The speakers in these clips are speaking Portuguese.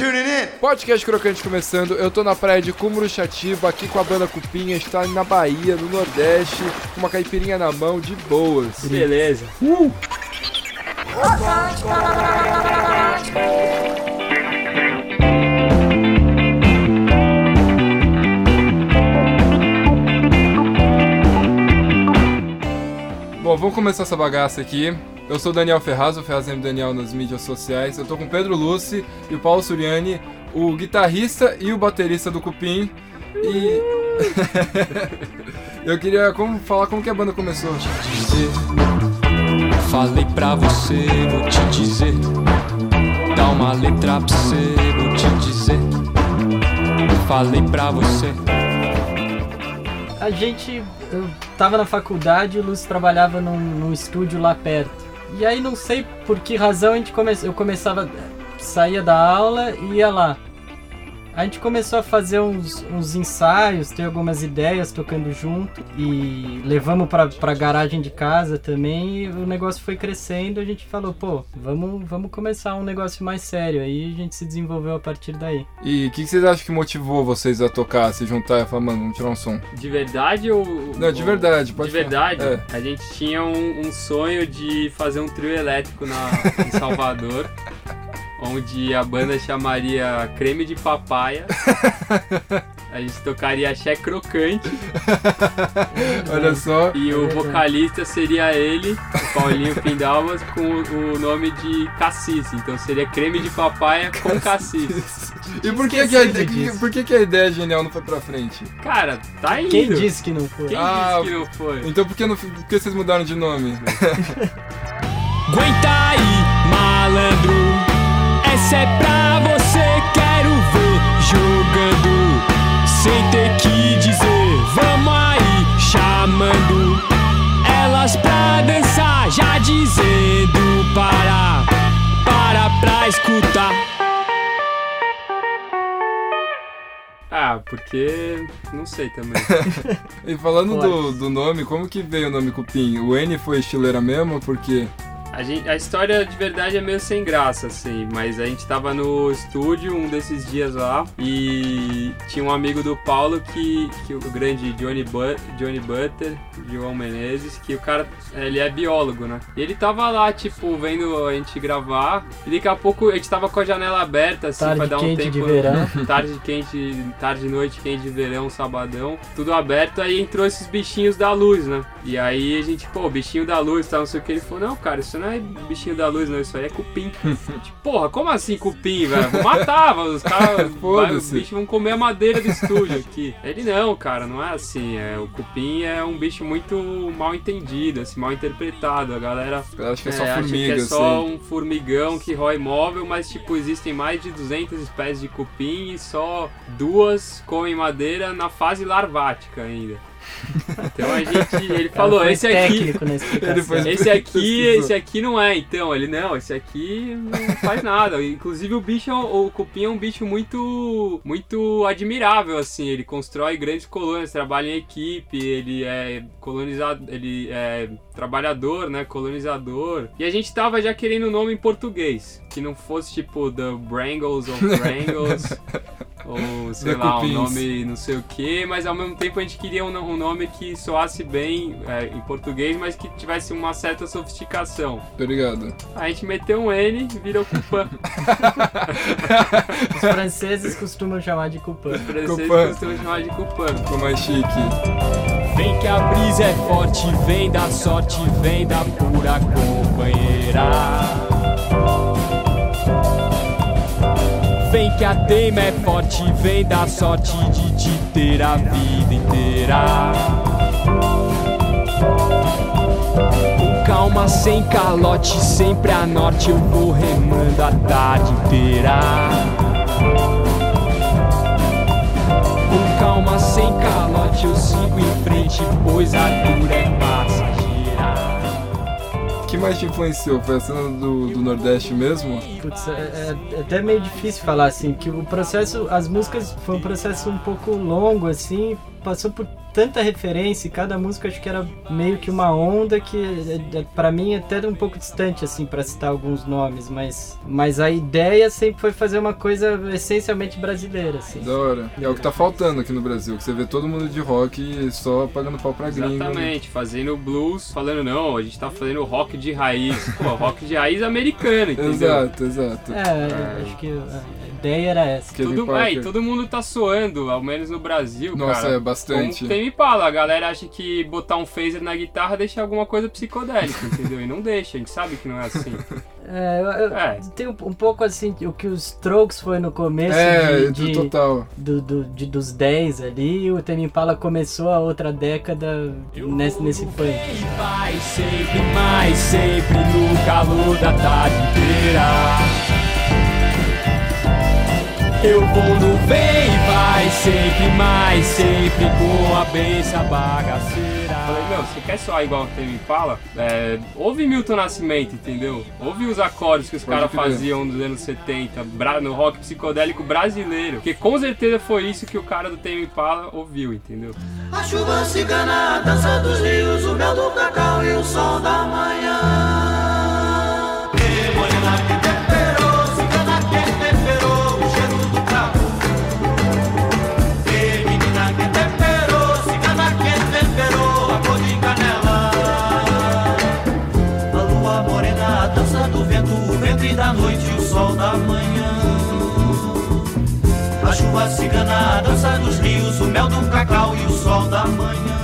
tuning in. Podcast Crocante começando, eu tô na praia de Cumuruxatiba, aqui com a banda Cupinha, está na Bahia, no Nordeste, com uma caipirinha na mão, de boas. Beleza. Bom, vamos começar essa bagaça aqui. Eu sou o Daniel Ferraz, o Ferraz M. Daniel nas mídias sociais. Eu tô com o Pedro Luci e o Paulo Suriani, o guitarrista e o baterista do Cupim. E. eu queria como, falar como que a banda começou. dizer. Falei pra você, vou te dizer. Dá uma letra pra você, vou te dizer. Falei pra você. A gente. Eu tava na faculdade e o Lúcio trabalhava num, num estúdio lá perto. E aí não sei por que razão a gente come, eu começava. saía da aula e ia lá. A gente começou a fazer uns, uns ensaios, ter algumas ideias tocando junto e levamos pra, pra garagem de casa também. E o negócio foi crescendo. A gente falou, pô, vamos, vamos começar um negócio mais sério. Aí a gente se desenvolveu a partir daí. E o que, que vocês acham que motivou vocês a tocar, se juntar e falar, mano, vamos tirar um som? De verdade ou. Não, de verdade, pode De verdade, falar. É. a gente tinha um, um sonho de fazer um trio elétrico na, em Salvador. onde a banda chamaria Creme de Papaya. A gente tocaria Axé Crocante. Olha só. E o vocalista seria ele, o Paulinho Pindalmas, com o nome de Cassis. Então seria Creme de Papaya com Cassis. E por que, que, a, que- por que, que a ideia genial não foi pra frente? Cara, tá indo. Quem disse que não foi? Quem Ah, disse que não foi? Então por que, não, por que vocês mudaram de nome? Aguenta aí. É pra você, quero ver jogando. Sem ter que dizer, vamos aí, chamando. Elas pra dançar, já dizendo para, para pra escutar. Ah, porque. Não sei também. E falando do, do nome, como que veio o nome Cupim? O N foi estileira mesmo? Porque. A, gente, a história de verdade é meio sem graça, assim, mas a gente tava no estúdio um desses dias lá e tinha um amigo do Paulo que, que o grande Johnny, But, Johnny Butter, João Menezes, que o cara, ele é biólogo, né? E ele tava lá, tipo, vendo a gente gravar e daqui a pouco a gente tava com a janela aberta, assim, Tarde pra dar um tempo. de verão. tarde quente, tarde noite quente de verão, sabadão, tudo aberto, aí entrou esses bichinhos da luz, né? E aí a gente, pô, bichinho da luz, tal, não sei o que, ele falou, não, cara, isso não é bichinho da luz, não, isso aí é cupim. tipo, porra, como assim cupim, velho? Vou matar, os caras, os bichos vão comer a madeira do estúdio aqui. Ele, não, cara, não é assim, é, o cupim é um bicho muito mal entendido, assim, mal interpretado, a galera acho que é só acha formiga, que é só assim. um formigão que rói móvel, mas tipo, existem mais de 200 espécies de cupim e só duas comem madeira na fase larvática ainda. Então a gente, ele falou, esse aqui, técnico na explicação. Ele foi- esse aqui, esse aqui não é, então. Ele, não, esse aqui não faz nada. Inclusive o bicho, é o cupim é um bicho muito, muito admirável, assim. Ele constrói grandes colônias, trabalha em equipe, ele é colonizado, ele é trabalhador, né, colonizador. E a gente tava já querendo um nome em português, que não fosse tipo The Brangles of Brangles. Ou, sei lá, um nome não sei o que, mas ao mesmo tempo a gente queria um, um nome que soasse bem é, em português, mas que tivesse uma certa sofisticação. Tô ligado. A gente meteu um N e virou Cupan. Os franceses costumam chamar de cupã. Os franceses Cupan. costumam chamar de Cupan. Ficou mais chique. Vem que a brisa é forte, vem da sorte, vem da pura companheira. Vem que a teima é forte, vem da sorte de te ter a vida inteira. Com calma, sem calote, sempre a norte eu vou remando a tarde inteira. Com calma, sem calote, eu sigo em frente, pois a dura é passageira. Que mais te influenciou? Foi a cena do, do Nordeste mesmo? Putz, é, é- é até meio difícil falar assim, que o processo, as músicas foi um processo um pouco longo assim, passou por tanta referência e cada música acho que era meio que uma onda que é, é, para mim é até um pouco distante assim para citar alguns nomes, mas mas a ideia sempre foi fazer uma coisa essencialmente brasileira assim. Da hora. E é o que tá faltando aqui no Brasil, que você vê todo mundo de rock só pagando pau pra gringo. né? Exatamente, fazendo blues, falando não, a gente tá fazendo rock de raiz. Pô, rock de raiz americano, entendeu? Exato, exato. É, acho que a ideia era essa. Tudo, é, e todo mundo tá soando, ao menos no Brasil, Nossa, cara. é bastante. Como tem me fala, a galera acha que botar um phaser na guitarra deixa alguma coisa psicodélica, entendeu? E não deixa, a gente sabe que não é assim. É, eu, eu É. tenho um pouco assim o que os Strokes foi no começo É, de, de- total. do, do- de- dos 10 ali, e o Tame Impala começou a outra década nesse, nesse funk. E vai sempre mais, sempre no calor da tarde inteira. Eu vou no vem vai sempre mais, sempre com a benção bagaceira. Falei, meu, você quer soar igual o Tame Impala? É, ouve Milton Nascimento, entendeu? Ouve os acordes que os caras faziam nos anos 70, bra- no rock psicodélico brasileiro. Porque com certeza foi isso que o cara do Tame Impala ouviu, entendeu? A chuva cigana, a dança dos rios, o mel do cacau e o sol da manhã. Que a dança do vento, o ventre da noite e o sol da manhã. A chuva cigana, a dança dos rios, o mel do cacau e o sol da manhã.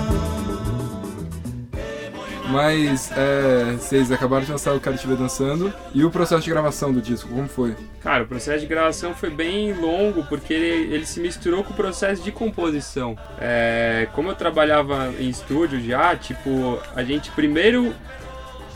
Mas é, vocês acabaram de lançar o Vê Dançando. E o processo de gravação do disco, como foi? Cara, o processo de gravação foi bem longo porque ele, ele se misturou com o processo de composição. É, como eu trabalhava em estúdio já, tipo, a gente primeiro.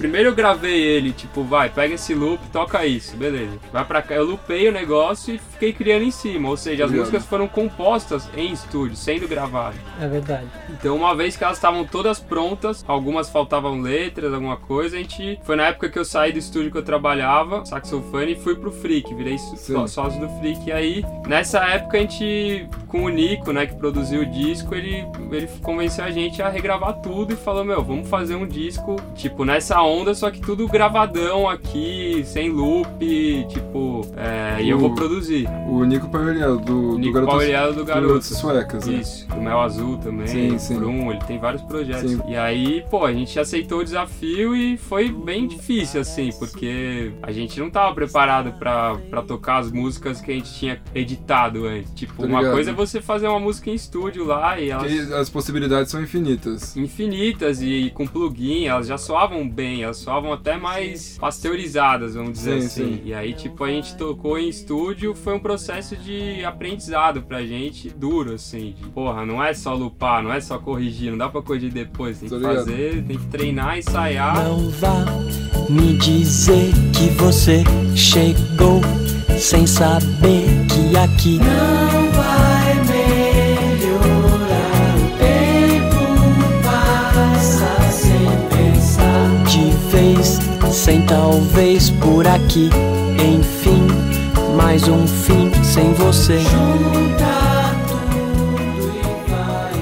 Primeiro eu gravei ele, tipo, vai, pega esse loop, toca isso, beleza. Vai pra cá, eu loopei o negócio e fiquei criando em cima. Ou seja, as músicas foram compostas em estúdio, sendo gravadas. É verdade. Então, uma vez que elas estavam todas prontas, algumas faltavam letras, alguma coisa, a gente. Foi na época que eu saí do estúdio que eu trabalhava, saxofone, e fui pro Freak, virei só- sócio do Freak. E aí, nessa época, a gente, com o Nico, né, que produziu o disco, ele, ele convenceu a gente a regravar tudo e falou: Meu, vamos fazer um disco, tipo, nessa onda, só que tudo gravadão aqui, sem loop, tipo, é, e eu O- vou produzir. O Nico Pagliaro, do, do Nico Garotas, Pagliaro do Garoto. Garotas Suecas, né? Isso, do Mel Azul também, Sim, sim. Brum, ele tem vários projetos. Sim. E aí, pô, a gente aceitou o desafio e foi bem difícil, assim, porque a gente não tava preparado pra, pra tocar as músicas que a gente tinha editado antes. Tipo, Tô uma coisa é você fazer uma música em estúdio lá e elas. As possibilidades são infinitas. Infinitas e com plugin, elas já soavam bem, elas soavam até mais pasteurizadas, vamos dizer Sim, assim. sim. E aí, tipo, a gente tocou em estúdio, foi um processo de aprendizado pra gente duro, assim. De, porra, não é só lupar, não é só corrigir, não dá pra corrigir depois, tem Tô que ligado. fazer, tem que treinar, ensaiar. Não vá me dizer que você chegou sem saber que aqui não vez, sem talvez por aqui. Enfim, mais um fim sem você. Junta tudo e vai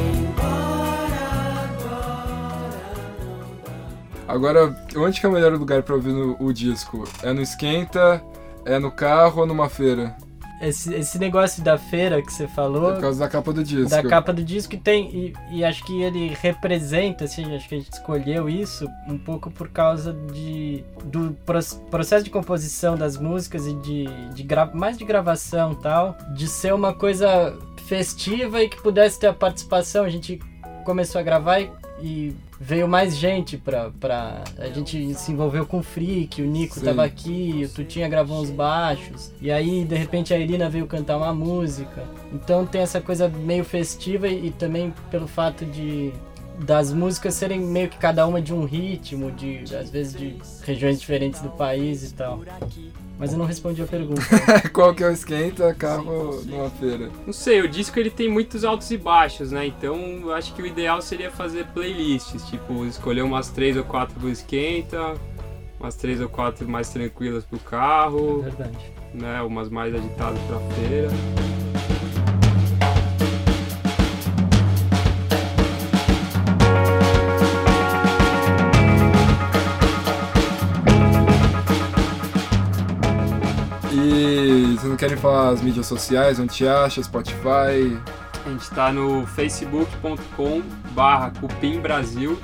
Agora, onde que é o melhor lugar pra ouvir no- o disco? É no Esquenta? É no carro ou numa feira? Esse, esse negócio da feira que você falou, É por causa da capa do disco. da capa do disco, e tem. E, e acho que ele representa, assim, acho que a gente escolheu isso um pouco por causa de, do pro- processo de composição das músicas e de, de gra- mais de gravação e tal, de ser uma coisa festiva e que pudesse ter a participação. A gente começou a gravar e, e veio mais gente pra, pra. A gente se envolveu com o Freak, o Nico Sim. tava aqui, o Tutinha gravou uns baixos. E aí, de repente, a Irina veio cantar uma música. Então tem essa coisa meio festiva e, e também pelo fato de. Das músicas serem meio que cada uma de um ritmo, de às vezes de regiões diferentes do país e tal. Mas eu não respondi a pergunta. Qual que é o Esquenta, carro ou numa feira? Não sei, o disco ele tem muitos altos e baixos, né? Então eu acho que o ideal seria fazer playlists, tipo, escolher umas três ou quatro pro esquenta, umas três ou quatro mais tranquilas pro É carro, verdade. né? Umas mais agitadas pra feira. Querem falar as mídias sociais, onde te acha, Spotify, A gente tá no facebook.com barra Cupim Brasil.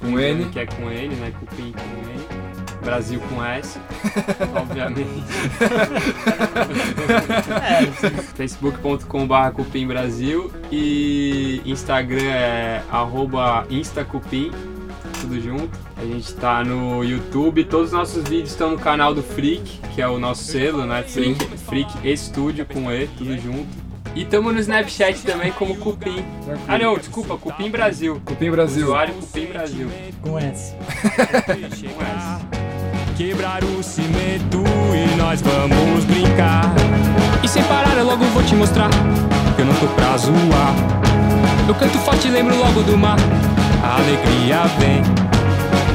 com N? Que é com N, né? Cupim com N. Brasil com S, obviamente. facebook.com barra Cupim Brasil e Instagram é arroba instacupim, tudo junto. A gente tá no YouTube, todos os nossos vídeos estão no canal do Freak, que é o nosso selo, né? Freak, Freak Studio com E, tudo junto. E tamo no Snapchat também como Cupim. Ah não, desculpa, Cupim Brasil. Cupim Brasil. Usuário Cupim Brasil. Com S. Com S. Quebrar o cimento e nós vamos brincar. E sem parar, eu logo vou te mostrar que eu não tô pra zoar. Eu canto forte e lembro logo do mar. A alegria vem,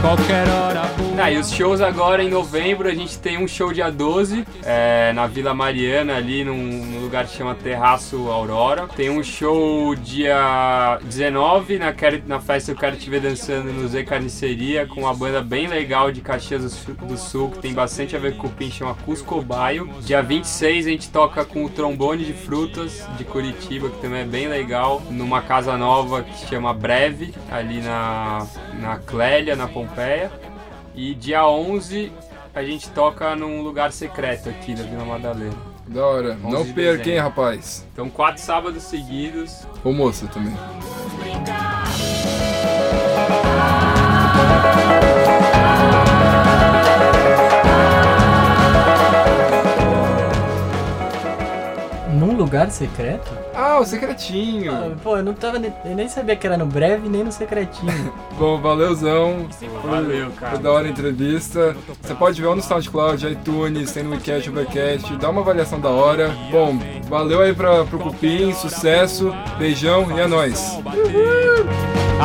qualquer hora. Tá, e os shows agora em novembro, a gente tem um show dia 12, é, na Vila Mariana, ali num, num lugar que chama Terraço Aurora. Tem um show dia 19 na, na festa Eu Quero Te Ver Dançando no Zé Carniceria, com uma banda bem legal de Caxias do Sul, do Sul, que tem bastante a ver com o Cupim, chama Cusco Baio. Dia 26 a gente toca com o Trombone de Frutas de Curitiba, que também é bem legal, numa casa nova que chama Breve, ali na, na Clélia, na Pompeia. E dia 11 a gente toca num lugar secreto aqui da Vila Madalena. Da hora. 11 Não de perca, hein, rapaz. Então, quatro sábados seguidos. Ou moça também. Lugar secreto? Ah, o secretinho. Ah, Pô, eu não tava. ne- Eu nem sabia que era no breve nem no secretinho. Bom, valeuzão. Valeu, Foi cara. da hora a entrevista. Você pode ver ou no SoundCloud, iTunes, tem no WeCast, Ubercast. Dá uma avaliação da hora. Bom, valeu aí pra, pro Cupim, sucesso, beijão e é nóis.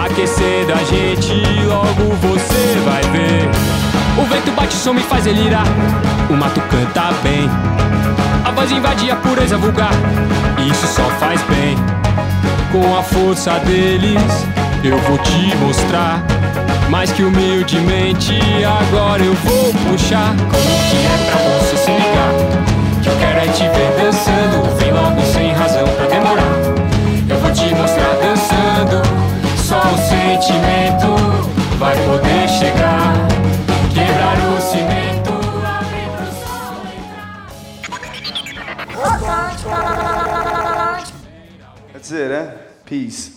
Aquecer da gente, logo você vai ver. O vento bate, o som me faz delirar. O mato canta bem. A voz invade a pureza vulgar. Isso só faz bem. Com a força deles, eu vou te mostrar. Mais que humildemente, agora eu vou puxar. Como que é pra você Peace.